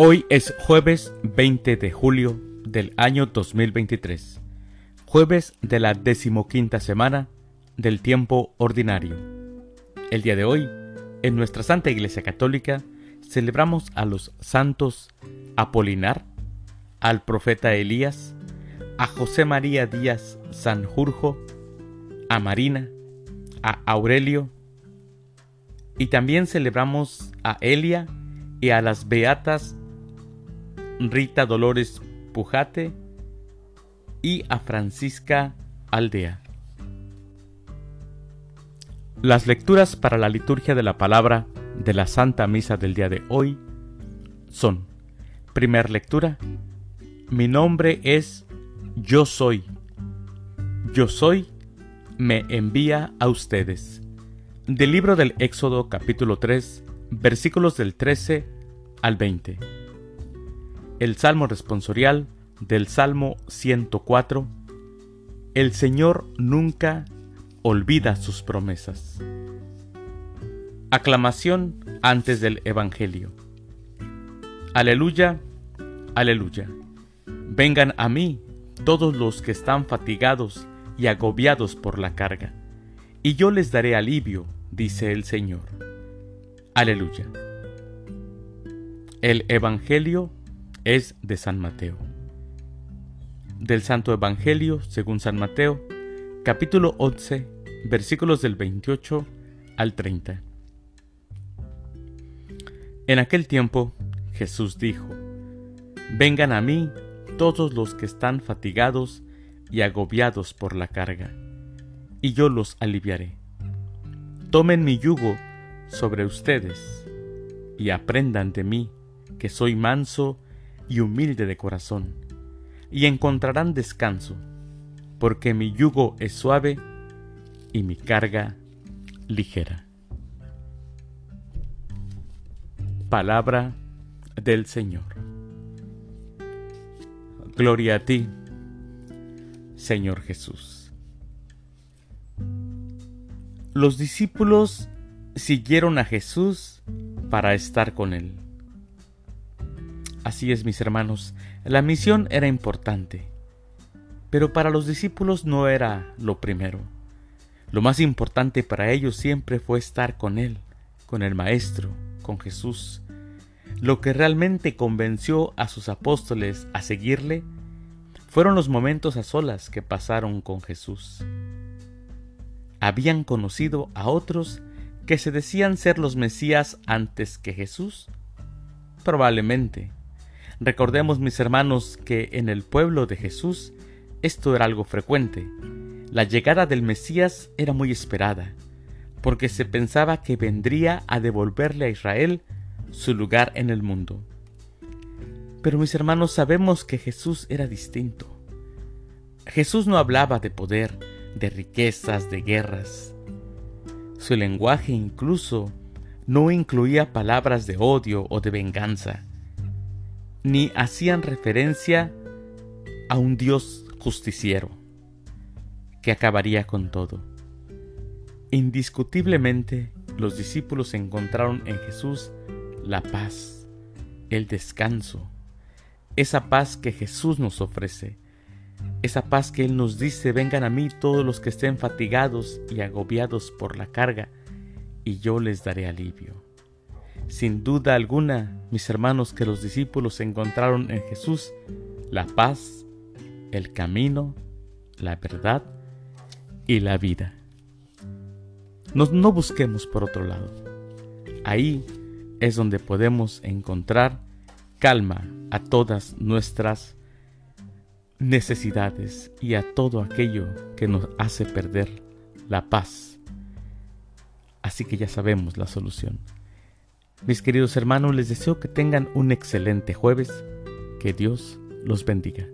Hoy es jueves 20 de julio del año 2023, jueves de la decimoquinta semana del tiempo ordinario. El día de hoy, en nuestra Santa Iglesia Católica, celebramos a los santos Apolinar, al profeta Elías, a José María Díaz Sanjurjo, a Marina, a Aurelio, y también celebramos a Elia y a las beatas Rita Dolores Pujate y a Francisca Aldea. Las lecturas para la liturgia de la palabra de la Santa Misa del día de hoy son, primer lectura, mi nombre es Yo Soy. Yo Soy me envía a ustedes. Del libro del Éxodo capítulo 3, versículos del 13 al 20 el Salmo responsorial del Salmo 104, El Señor nunca olvida sus promesas. Aclamación antes del Evangelio. Aleluya, aleluya. Vengan a mí todos los que están fatigados y agobiados por la carga, y yo les daré alivio, dice el Señor. Aleluya. El Evangelio es de San Mateo. Del Santo Evangelio según San Mateo, capítulo 11, versículos del 28 al 30. En aquel tiempo Jesús dijo, Vengan a mí todos los que están fatigados y agobiados por la carga, y yo los aliviaré. Tomen mi yugo sobre ustedes y aprendan de mí, que soy manso y humilde de corazón, y encontrarán descanso, porque mi yugo es suave y mi carga ligera. Palabra del Señor. Gloria a ti, Señor Jesús. Los discípulos siguieron a Jesús para estar con él. Así es, mis hermanos, la misión era importante, pero para los discípulos no era lo primero. Lo más importante para ellos siempre fue estar con Él, con el Maestro, con Jesús. Lo que realmente convenció a sus apóstoles a seguirle fueron los momentos a solas que pasaron con Jesús. ¿Habían conocido a otros que se decían ser los Mesías antes que Jesús? Probablemente. Recordemos, mis hermanos, que en el pueblo de Jesús esto era algo frecuente. La llegada del Mesías era muy esperada, porque se pensaba que vendría a devolverle a Israel su lugar en el mundo. Pero mis hermanos sabemos que Jesús era distinto. Jesús no hablaba de poder, de riquezas, de guerras. Su lenguaje incluso no incluía palabras de odio o de venganza ni hacían referencia a un Dios justiciero que acabaría con todo. Indiscutiblemente, los discípulos encontraron en Jesús la paz, el descanso, esa paz que Jesús nos ofrece, esa paz que Él nos dice, vengan a mí todos los que estén fatigados y agobiados por la carga, y yo les daré alivio. Sin duda alguna, mis hermanos, que los discípulos encontraron en Jesús la paz, el camino, la verdad y la vida. no busquemos por otro lado. Ahí es donde podemos encontrar calma a todas nuestras necesidades y a todo aquello que nos hace perder la paz. Así que ya sabemos la solución. Mis queridos hermanos, les deseo que tengan un excelente jueves. Que Dios los bendiga.